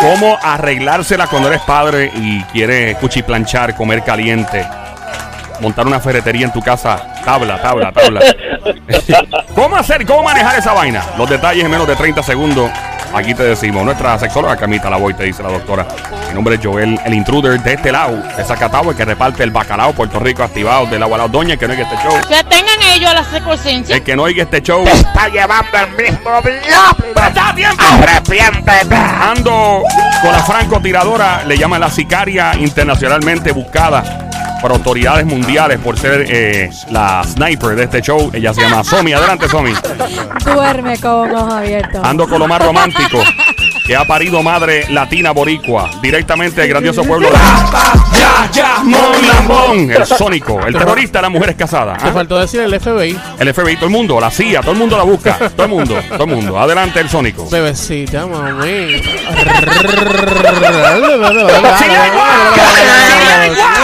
cómo arreglársela cuando eres padre y quieres cuchiplanchar, comer caliente, montar una ferretería en tu casa. Tabla, tabla, tabla. ¿Cómo hacer, cómo manejar esa vaina? Los detalles en menos de 30 segundos. Aquí te decimos, nuestra sexóloga Camita la voy, te dice la doctora. Mi nombre es Joel, el intruder de este lado, de Zacatau, el que reparte el bacalao Puerto Rico activado del agua la doña, que no oiga este show. Que tengan ellos la secuencia. El que no oiga este show. Está llevando el mismo diablo. ¡Está a tiempo! Ando con la francotiradora, le llaman la sicaria internacionalmente buscada por autoridades mundiales por ser eh, la sniper de este show. Ella se llama Somi. Adelante, Somi. Duerme con ojos abiertos. Ando con lo más romántico que ha parido madre latina boricua directamente del grandioso pueblo de ya, ya, Mon Lambón, el sónico, el terrorista de las mujeres casadas. Te ¿ah? faltó decir el FBI. El FBI, todo el mundo, la CIA, todo el mundo la busca, todo el mundo, todo el mundo. Adelante, el sónico. Bebecita, mami.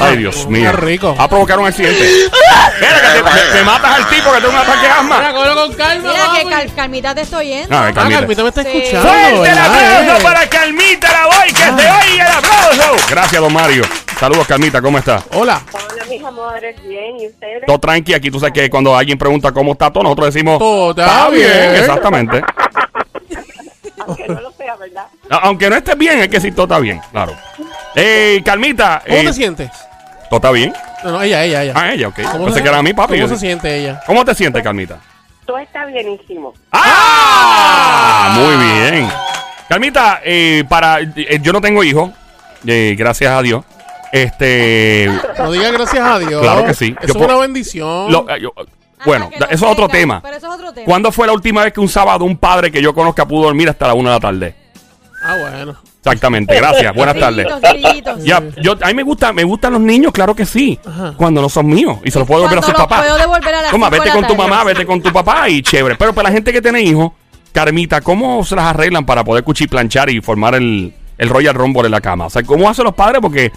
Ay, Dios mío. Qué rico. Va a provocar un accidente. Mira, que te, te matas al tipo que tiene un ataque de asma. Mira, cógelo con calma, Mira que. Cal- Calmita te estoy oyendo. Ah, Carmita. Carmita me está Sí. escuchando. ¡Fuerte el ¿verdad? aplauso Eh. para Calmita la voy! ¡Que se oiga el aplauso! Gracias, don Mario. Saludos, Calmita, ¿cómo está? Hola. Hola, mis amores, bien, ¿y ustedes? Todo tranqui, aquí tú sabes que cuando alguien pregunta cómo está todo, nosotros decimos... Todo está bien". Exactamente. Aunque no lo sea, ¿verdad? A- Aunque no estés bien, es que sí, todo está bien, claro. Eh, Calmita, ¿Cómo eh, te sientes? ¿todo está bien? No, no, ella, ella, ella. Ah, ella, ok. ¿Cómo Pensé se- que era mi papi. ¿Cómo se siente ella? ¿Cómo te sientes, Calmita? Todo está bienísimo. ¡Ah! Muy bien. Calmita, eh, para, eh, yo no tengo hijos, eh, gracias a Dios. Este, No digas gracias a Dios. Claro que sí. Eso Yo es una bendición. lo- eh, yo- Ajá, bueno, no eso es otro tenga, tema. Pero eso es otro tema. ¿Cuándo fue la última vez que un sábado un padre que yo conozca pudo dormir hasta la una de la tarde? Ah, bueno. Exactamente, gracias. Buenas tardes. Grillitos. Ya, yo, a mí me gusta, me gustan los niños, claro que sí. Ajá. Cuando no son míos y se los puedo devolver a Cuando sus los papás. puedo devolver a las Toma, cinco vete de la con tu tarde. mamá, vete con tu papá y chévere. Pero para la gente que tiene hijos, Carmita, ¿cómo se las arreglan para poder cuchiplanchar y formar el, el Royal Rumble en la cama? O sea, ¿cómo hacen los padres? Porque,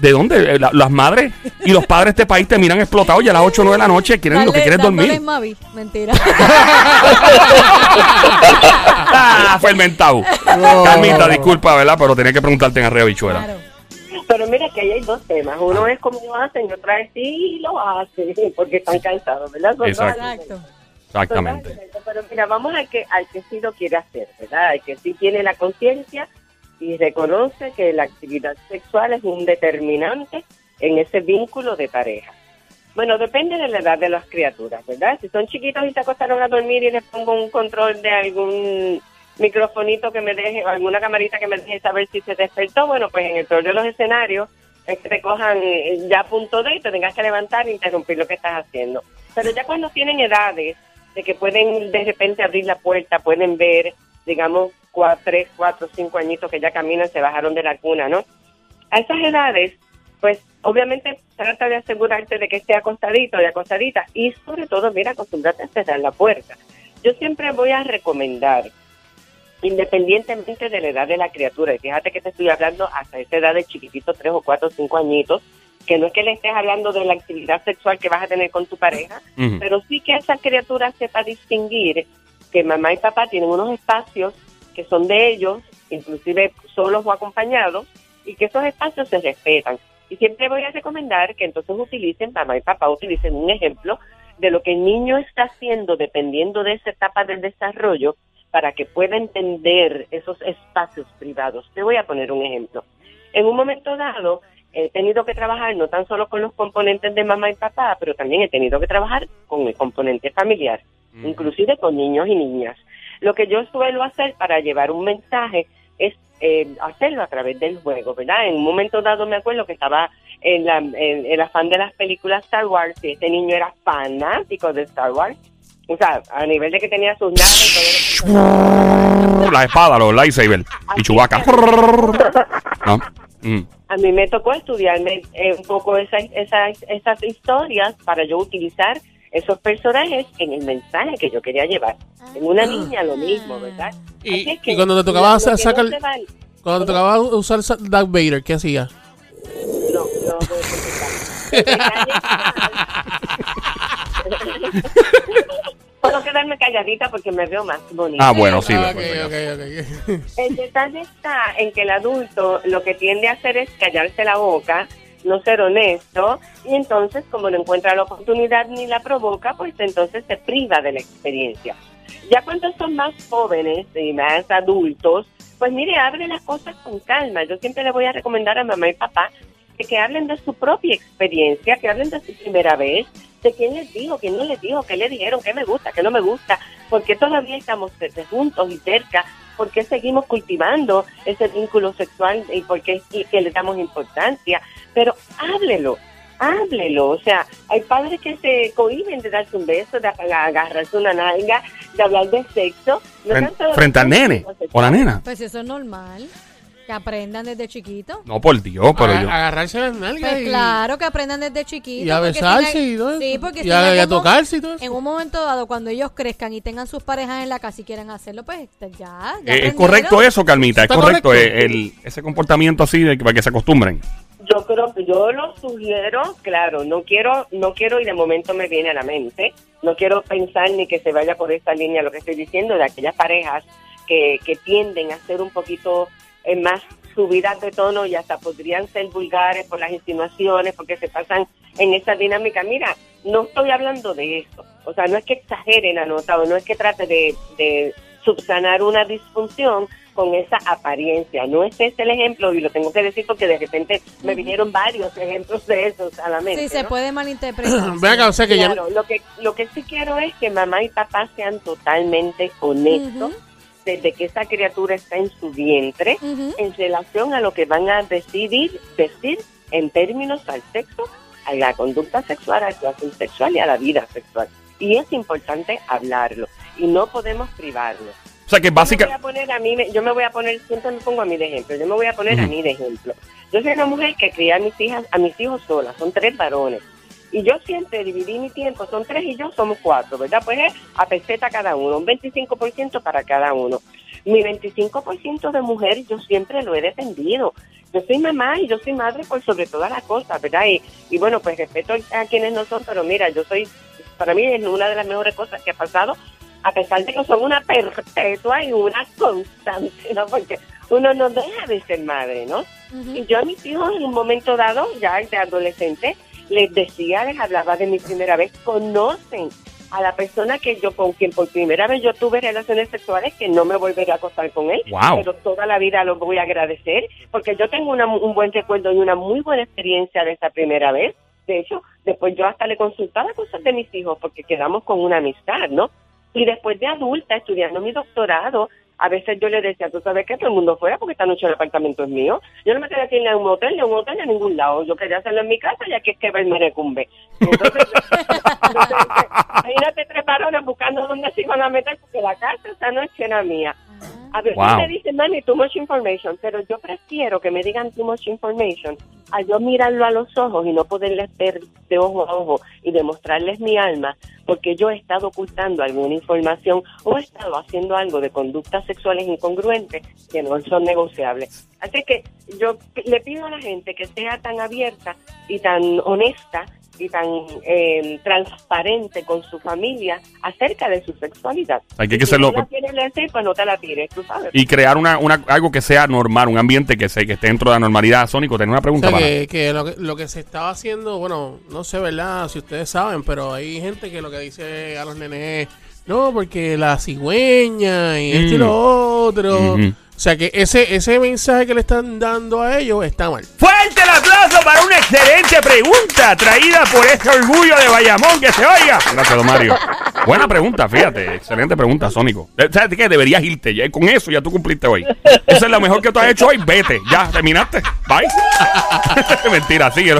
¿de dónde? Eh, la- las madres y los padres de este país te miran explotado y a las 8 o 9 de la noche quieren lo que quieren dormir. Mavi. Mentira. ah, fermentado. Carmita, disculpa, ¿verdad? Pero tenía que preguntarte en arriba, bichuela. claro. Pero mira que ahí hay dos temas. Uno es cómo lo hacen y otra es sí lo hacen, porque están cansados, ¿verdad? Son Exacto. Exactamente. Pero mira, vamos al que, al que sí lo quiere hacer, ¿verdad? Al que sí tiene la conciencia y reconoce que la actividad sexual es un determinante en ese vínculo de pareja. Bueno, depende de la edad de las criaturas, ¿verdad? Si son chiquitos y se acostaron a dormir y les pongo un control de algún microfonito que me deje, o alguna camarita que me deje saber si se despertó, bueno, pues en el peor de los escenarios es que te cojan eh, ya a punto de y te tengas que levantar e interrumpir lo que estás haciendo. Pero ya cuando tienen edades de que pueden de repente abrir la puerta, pueden ver, digamos, cuatro, tres, cuatro, cinco añitos que ya caminan, se bajaron de la cuna, ¿no? A esas edades, pues obviamente trata de asegurarte de que esté acostadito y acostadita y sobre todo, mira, acostumbrarte a cerrar la puerta. Yo siempre voy a recomendar, independientemente de la edad de la criatura, y fíjate que te estoy hablando hasta esa edad de chiquitito, tres o cuatro o cinco añitos, que no es que le estés hablando de la actividad sexual que vas a tener con tu pareja, pero sí que esa criatura sepa distinguir que mamá y papá tienen unos espacios que son de ellos, inclusive solos o acompañados, y que esos espacios se respetan. Y siempre voy a recomendar que entonces utilicen, mamá y papá utilicen un ejemplo de lo que el niño está haciendo dependiendo de esa etapa del desarrollo para que pueda entender esos espacios privados. Te voy a poner un ejemplo. En un momento dado, he tenido que trabajar no tan solo con los componentes de mamá y papá, pero también he tenido que trabajar con el componente familiar, inclusive con niños y niñas. Lo que yo suelo hacer para llevar un mensaje es eh, hacerlo a través del juego, ¿verdad? En un momento dado me acuerdo que estaba en, la, en el afán de las películas Star Wars y este niño era fanático de Star Wars. O sea, a nivel de que tenía sus naves y todo La espada, los lightsaber y. ¿No? Mm. a mí me tocó estudiarme eh, un poco esas, esas, esas historias para yo utilizar esos personajes en el mensaje que yo quería llevar. En una niña lo mismo, ¿verdad? Y- Así es que y cuando te tocaba lo- lo hacer- que no sacar- vale- Cuando te tocaba usar sa- Darth Vader, ¿qué hacía? No, no puedo contestar. El detalle Puedo quedarme calladita porque me veo más bonita. Ah, bueno, sí. Ah, pues, ok, pues, ok, ok. El detalle está en que el adulto lo que tiende a hacer es callarse la boca, no ser honesto, y entonces como no encuentra la oportunidad ni la provoca, pues entonces se priva de la experiencia. Ya cuando son más jóvenes y más adultos, pues mire, abre las cosas con calma. Yo siempre le voy a recomendar a mamá y papá que, que hablen de su propia experiencia, que hablen de su primera vez, de quién les dijo, quién no les dijo, qué le dijeron, qué me gusta, qué no me gusta, porque todavía estamos cerca- juntos y cerca, por qué seguimos cultivando ese vínculo sexual y por qué y que le damos importancia, pero háblelo, háblelo, o sea, hay padres que se cohiben de darse un beso, de ag- agarrarse una nalga, de hablar de sexo. no Fren- tanto de- frente al nene o la nena. Pues eso es normal. Que aprendan desde chiquito. No, por Dios, pero yo. Agarrarse las nalgas Pues y, claro, que aprendan desde chiquito. y a porque si besarse y todo eso. Sí, porque y si a, y a algún mo- tocarse y todo eso. En un momento dado, cuando ellos crezcan y tengan sus parejas en la casa y quieran hacerlo, pues este, ya. ya Eh, es aprendieron. correcto eso, Carmita. Es ¿Está correcto, correcto? eh, el- ese comportamiento así de que, para que se acostumbren. Yo creo que yo lo sugiero, claro, no quiero, no quiero y de momento me viene a la mente, no quiero pensar ni que se vaya por esta línea lo que estoy diciendo de aquellas parejas que, que tienden a ser un poquito eh, más subidas de tono y hasta podrían ser vulgares por las insinuaciones porque se pasan en esa dinámica. Mira, no estoy hablando de eso, o sea, no es que exagere la nota o no es que trate de, de subsanar una disfunción con esa apariencia. No ese es el ejemplo y lo tengo que decir porque de repente me vinieron varios ejemplos de esos a la mente. Sí, se ¿no? puede malinterpretar. Ven acá, o sea que ya. Lo que lo que sí quiero es que mamá y papá sean totalmente honestos. Desde que esa criatura está en su vientre en relación a lo que van a decidir decir en términos al sexo, a la conducta sexual, a la actuación sexual y a la vida sexual. Y es importante hablarlo y no podemos privarlo. O sea que Yo me voy básicamente. a poner a mí, yo me voy a poner, siempre me pongo a mí de ejemplo, yo me voy a poner a mí de ejemplo. Yo soy una mujer que cría a mis hijas, a mis hijos sola, son tres varones. Y yo siempre dividí mi tiempo, son tres y yo somos cuatro, ¿verdad? Pues es a peseta cada uno, un 25% para cada uno. Mi 25% de mujer yo siempre lo he defendido. Yo soy mamá y yo soy madre por sobre todas las cosas, ¿verdad? Y, y bueno, pues respeto a quienes no son, pero mira, yo soy, para mí es una de las mejores cosas que ha pasado, a pesar de que son una perpetua y una constante, ¿no? Porque uno no deja de ser madre, ¿no? Y yo a mis hijos en un momento dado, ya de adolescente, les decía, les hablaba de mi primera vez, conocen a la persona que yo con quien por primera vez yo tuve relaciones sexuales que no me volveré a acostar con él, Wow. pero toda la vida lo voy a agradecer porque yo tengo una- un buen recuerdo y una muy buena experiencia de esa primera vez. De hecho, después yo hasta le consultaba cosas de mis hijos porque quedamos con una amistad, ¿no? Y después de adulta, estudiando mi doctorado, a veces yo le decía, tú sabes que todo el mundo fuera porque esta noche el apartamento es mío. Yo no me quería ni a un hotel, ni a un hotel, ni a ningún lado. Yo quería hacerlo en mi casa, ya que es que me recumbe. Entonces, entonces, imagínate tres varones buscando dónde se iban a meter porque la casa esa noche era mía. A ver, Wow. me dicen, mami, too much information, pero yo prefiero que me digan too much information a yo mirarlo a los ojos y no poderles ver de ojo a ojo y demostrarles mi alma, porque yo he estado ocultando alguna información o he estado haciendo algo de conductas sexuales incongruentes que no son negociables. Así que yo le pido a la gente que sea tan abierta y tan honesta y tan eh, transparente con su familia acerca de su sexualidad. Hay que Y si hacerlo- no la quieres decir, pues no te la tires, tú sabes. Y crear una, una, algo que sea normal, un ambiente que, se, que esté dentro de la normalidad. Sónico, tenía una O pregunta sea, para. que, que lo que lo que se estaba haciendo, bueno, no sé, ¿verdad? Si ustedes saben, pero hay gente que lo que dice a los nenes es, no, porque la cigüeña y esto y Mm. lo otro. Ujú. O sea, que ese, ese mensaje que le están dando a ellos está mal. Fuerte el aplauso para una excelente pregunta traída por este orgullo de Bayamón que se oiga. Gracias, don Mario. Buena pregunta, fíjate. Excelente pregunta, Sónico. Eh, ¿Sabes qué? Deberías irte. Ya, con eso ya tú cumpliste hoy. Eso es lo mejor que tú has hecho hoy. Vete. Ya, terminaste. Bye. Mentira, sigue.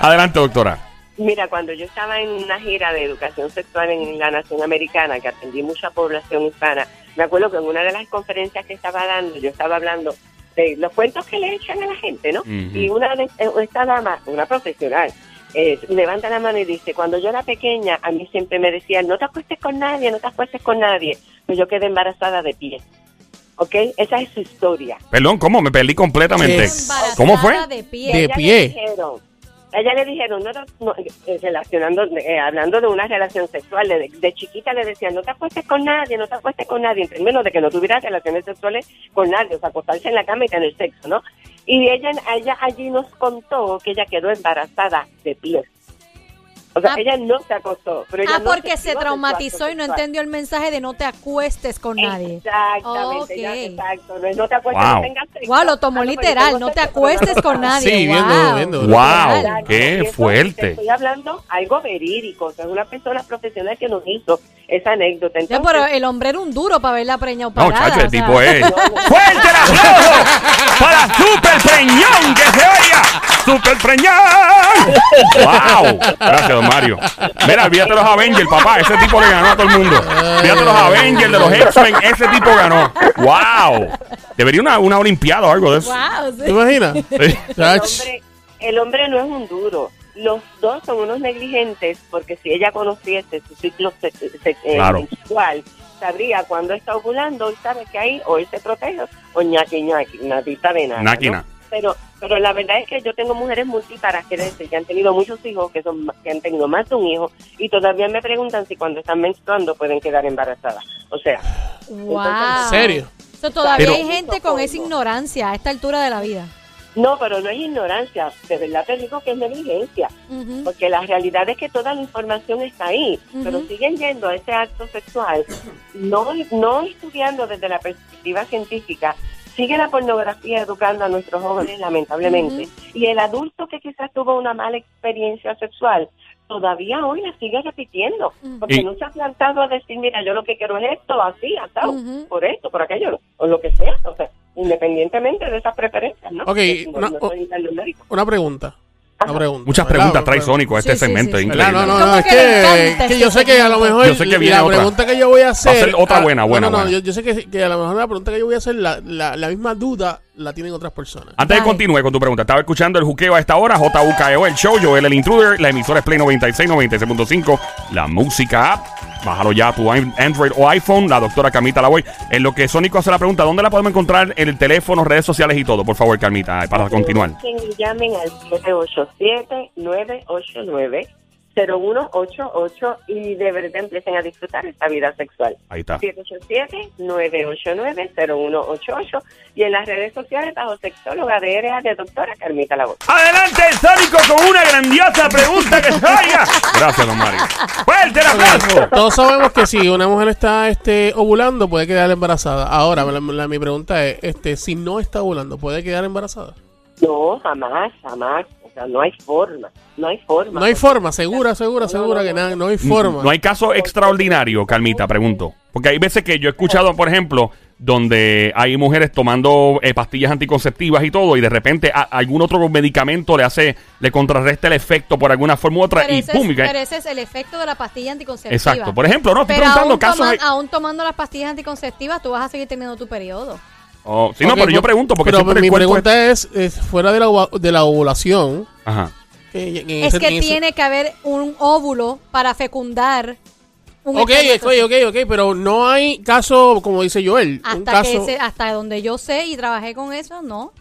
Adelante, doctora. Mira, cuando yo estaba en una gira de educación sexual en la nación americana, que atendí mucha población hispana, me acuerdo que en una de las conferencias que estaba dando, yo estaba hablando de los cuentos que le echan a la gente, ¿no? Y una de eh, esta dama, una profesional, eh, levanta la mano y dice, cuando yo era pequeña, a mí siempre me decían, no te acuestes con nadie, no te acuestes con nadie. Pues yo quedé embarazada de pie. ¿Ok? Esa es su historia. Perdón, ¿cómo? Me perdí completamente. ¿Cómo fue? De pie. De ella pie. le dijeron, Ella le dijeron, no, eh, relacionando, eh, hablando de una relación sexual, de, de chiquita le decían, no te acuestes con nadie, no te acuestes con nadie, en términos de que no tuviera relaciones sexuales con nadie, o sea, acostarse en la cama y tener sexo, ¿no? Y ella, ella allí nos contó que ella quedó embarazada de pie. O sea, Ah. ella no se acostó. Pero ella Ah, no porque se su traumatizó y no entendió el mensaje de no te acuestes con nadie. Exactamente, ya, Ok. exacto. No, es no te acuestes, Wow. no tengas sexo. Wow, lo tomó Ah, literal, no te acuestes con nadie. Sí, wow. bien duro. Wow, Exacto, qué fuerte. estoy hablando algo verídico, o sea, es una persona profesional que nos hizo esa anécdota. Ya, Entonces, pero el hombre era un duro para verla preñado No, parada. chacho, el o sea. tipo es. ¡Fuerte el aplauso para Super Preñón! ¡Que se oiga! ¡Super Preñón! ¡Wow! Gracias, don Mario. Mira, olvídate los Avengers, papá. Ese tipo le ganó a todo el mundo. Olvídate los Avengers, de los X-Men. Ese tipo ganó. ¡Wow! Debería una, una olimpiada o algo de eso. Wow, sí. ¿Te imaginas? Sí. el hombre, el hombre no es un duro. Los dos son unos negligentes porque si ella conociese su ciclo se- eh, Claro. sexual, sabría cuándo está ovulando y sabe que ahí o él se protege o ñaqui ñaqui, nadita de nada. Pero, pero la verdad es que yo tengo mujeres multiparágeres que han tenido muchos hijos, que son que han tenido más de un hijo, y todavía me preguntan si cuando están menstruando pueden quedar embarazadas. O sea, Wow. ¿En serio? So, todavía Pero- hay gente con esa ignorancia a esta altura de la vida. No, pero no es ignorancia, de verdad te digo que es negligencia. Porque la realidad es que toda la información está ahí, pero siguen yendo a ese acto sexual, no, no estudiando desde la perspectiva científica. Sigue la pornografía educando a nuestros jóvenes, lamentablemente. Y el adulto que quizás tuvo una mala experiencia sexual, todavía hoy la sigue repitiendo. Porque Y- no se ha plantado a decir, mira, yo lo que quiero es esto, así, asado, Ujú. por esto, por aquello, o lo que sea. O sea, independientemente de esas preferencias, ¿no? Ok, no- una- no soy. Una pregunta. Una pregunta. Muchas preguntas trae Sónico a este Sí, segmento. sí, sí. Increíble. No, no, no, es que que, que yo sé que a lo mejor Yo sé que viene la otra. pregunta que yo voy a hacer... Va a ser otra ah, buena, buena, No, no, buena. yo, yo sé que, que a lo mejor la pregunta que yo voy a hacer, la, la, la misma duda la tienen otras personas. Antes de continuar con tu pregunta, estaba escuchando el juqueo a esta hora, JUKEO, el show, Joel el Intruder, la emisora es Play 96, 96.5, la música app, bájalo ya a tu an- Android o iPhone, la doctora Carmita Lavoy. En lo que Sónico hace la pregunta, ¿dónde la podemos encontrar? En el teléfono, redes sociales y todo, por favor, Carmita, para continuar. Que llamen al 787-989-0188 y de verdad empiecen a disfrutar esta vida sexual. Ahí está. 787-989-0188 y en las redes sociales bajo sexóloga de RA de doctora Carmita Lavoy. Adelante el Sónico con una grandiosa pregunta que se oiga. Gracias, don Mario. ¡Fuerte el aplauso! Todos sabemos que si una mujer está este, ovulando, puede quedar embarazada. Ahora, la- la- mi pregunta es, este, si no está ovulando, ¿puede quedar embarazada? No, jamás, jamás. Sea, no hay forma. No hay forma. No hay forma, segura, segura, segura no, que no. nada, no hay forma. No hay caso extraordinario, Carmita, pregunto. Porque hay veces que yo he escuchado, por ejemplo, donde hay mujeres tomando eh, pastillas anticonceptivas y todo, y de repente a- algún otro medicamento le hace, le contrarresta el efecto por alguna forma u otra, Pero y ese, pum, y es, cae. pero ese es el efecto de la pastilla anticonceptiva. Exacto. Por ejemplo, no, estoy Pero preguntando aún, casos. toma- hay- aún tomando las pastillas anticonceptivas, tú vas a seguir teniendo tu periodo. Oh, sí, no, pero yo pues, pregunto, porque pero siempre el mi pregunta es, es, fuera de la, de la ovulación, Ajá. que- en Es ese- que en ese- tiene que haber un óvulo para fecundar un Ok, espermatozoide. ok, ok, ok, pero no hay caso, como dice Joel, un Hasta, caso... que se- hasta donde yo sé y trabajé con eso, no.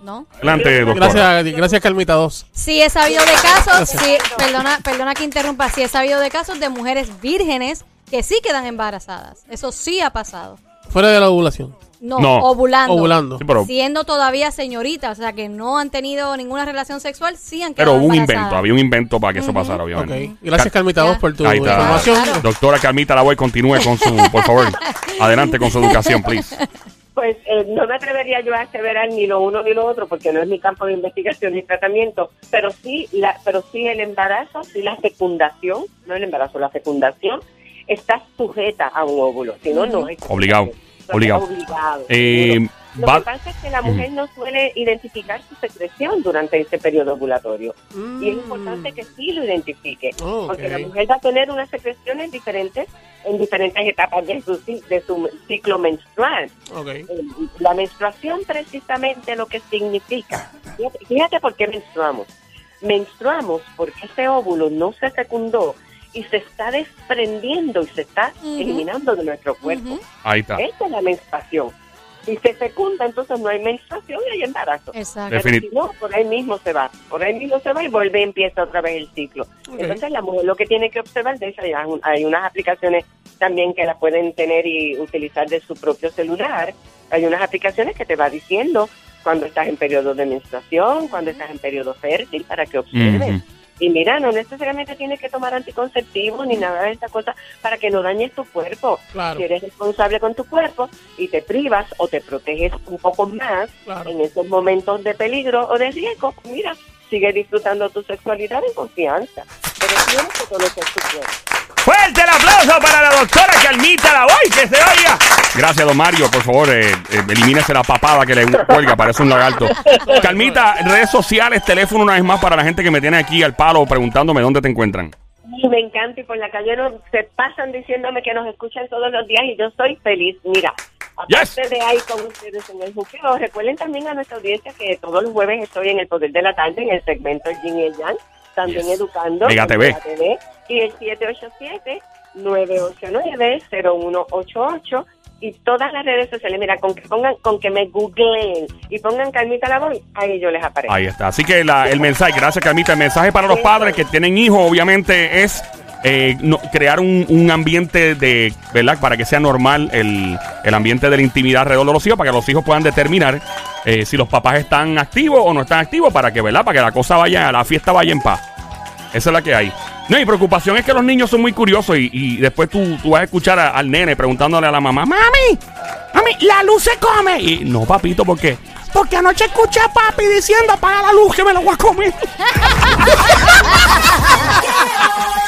No. Adelante, doctora. Gracias, gracias Carmita 2. Sí he sabido de casos, sí, perdona, perdona que interrumpa, sí he sabido de casos de mujeres vírgenes que sí quedan embarazadas. Eso sí ha pasado. Fuera de la ovulación. No, No. ovulando. Ovulando. Sí, pero, Siendo todavía señoritas, o sea, que no han tenido ninguna relación sexual, sí han pero quedado hubo un embarazadas. invento, había un invento para que eso pasara, Ok. obviamente. Gracias Carmita Ya. 2 por tu Ahí está. información. Claro. Doctora Carmita Lavoy, continúe con su, por favor. Adelante con su educación, please. Pues eh, no me atrevería yo a aseverar ni lo uno ni lo otro porque no es mi campo de investigación ni tratamiento, pero sí, la, pero sí el embarazo, sí la fecundación, no el embarazo, la fecundación está sujeta a un óvulo, si no, no es Obligado, obligado. obligado. Eh. Lo va- que pasa es que la mujer no suele identificar su secreción durante ese periodo ovulatorio. Y es importante que sí lo identifique. Oh. Porque la mujer va a tener unas secreciones diferentes en diferentes etapas de su, ci- de su ciclo menstrual. Eh, La menstruación precisamente lo que significa. Fíjate, fíjate por qué menstruamos. Menstruamos porque ese óvulo no se fecundó y se está desprendiendo y se está eliminando de nuestro cuerpo. Ujú. Ahí está. Esa es la menstruación. Si se fecunda, entonces no hay menstruación y hay embarazo. Exacto. Pero si no, por ahí mismo se va. Por ahí mismo se va y vuelve y empieza otra vez el ciclo. Entonces la mujer lo que tiene que observar de eso, hay, un- hay unas aplicaciones también que las pueden tener y utilizar de su propio celular. Hay unas aplicaciones que te va diciendo cuando estás en periodo de menstruación, cuando estás en periodo fértil, para que observes. Y mira, no necesariamente tienes que tomar anticonceptivos ni nada de esa cosa para que no dañes tu cuerpo. Claro. Si eres responsable con tu cuerpo y te privas o te proteges un poco más Claro. en esos momentos de peligro o de riesgo, mira, sigue disfrutando tu sexualidad en confianza. Pero tienes que conocer tu cuerpo. Fuerte el aplauso para la doctora Calmita la voy que se oiga. Gracias, don Mario. Por favor, eh, eh, elimínese la papada que le cuelga, parece un lagarto. Calmita, redes sociales, teléfono una vez más para la gente que me tiene aquí al palo preguntándome dónde te encuentran. Y me encanta y por la calle no- se pasan diciéndome que nos escuchan todos los días y yo soy feliz. Mira, aparte Yes. de ahí con ustedes en el juqueo, recuerden también a nuestra audiencia que todos los jueves estoy en el Poder de la Tarde en el segmento Yin y el Yang, también Yes. educando. Mega TV. TV, y el 787-989-0188 y todas las redes sociales. Mira, con que pongan, con que me googleen y pongan Carmita la voz, ahí yo les aparezco. Ahí está. Así que la- el mensaje, gracias Carmita, el mensaje para los padres que tienen hijos, obviamente, es eh, no- crear un, un ambiente de, ¿verdad? Para que sea normal el, el ambiente de la intimidad alrededor de los hijos, para que los hijos puedan determinar eh, si los papás están activos o no están activos, para que, ¿verdad? Para que la cosa vaya, la fiesta vaya en paz. Esa es la que hay. No, mi preocupación es que los niños son muy curiosos y, y después tú, tú vas a escuchar a- al nene preguntándole a la mamá, mami, mami, la luz se come. Y no, papito, ¿por qué? Porque anoche escuché a papi diciendo apaga la luz que me la voy a comer.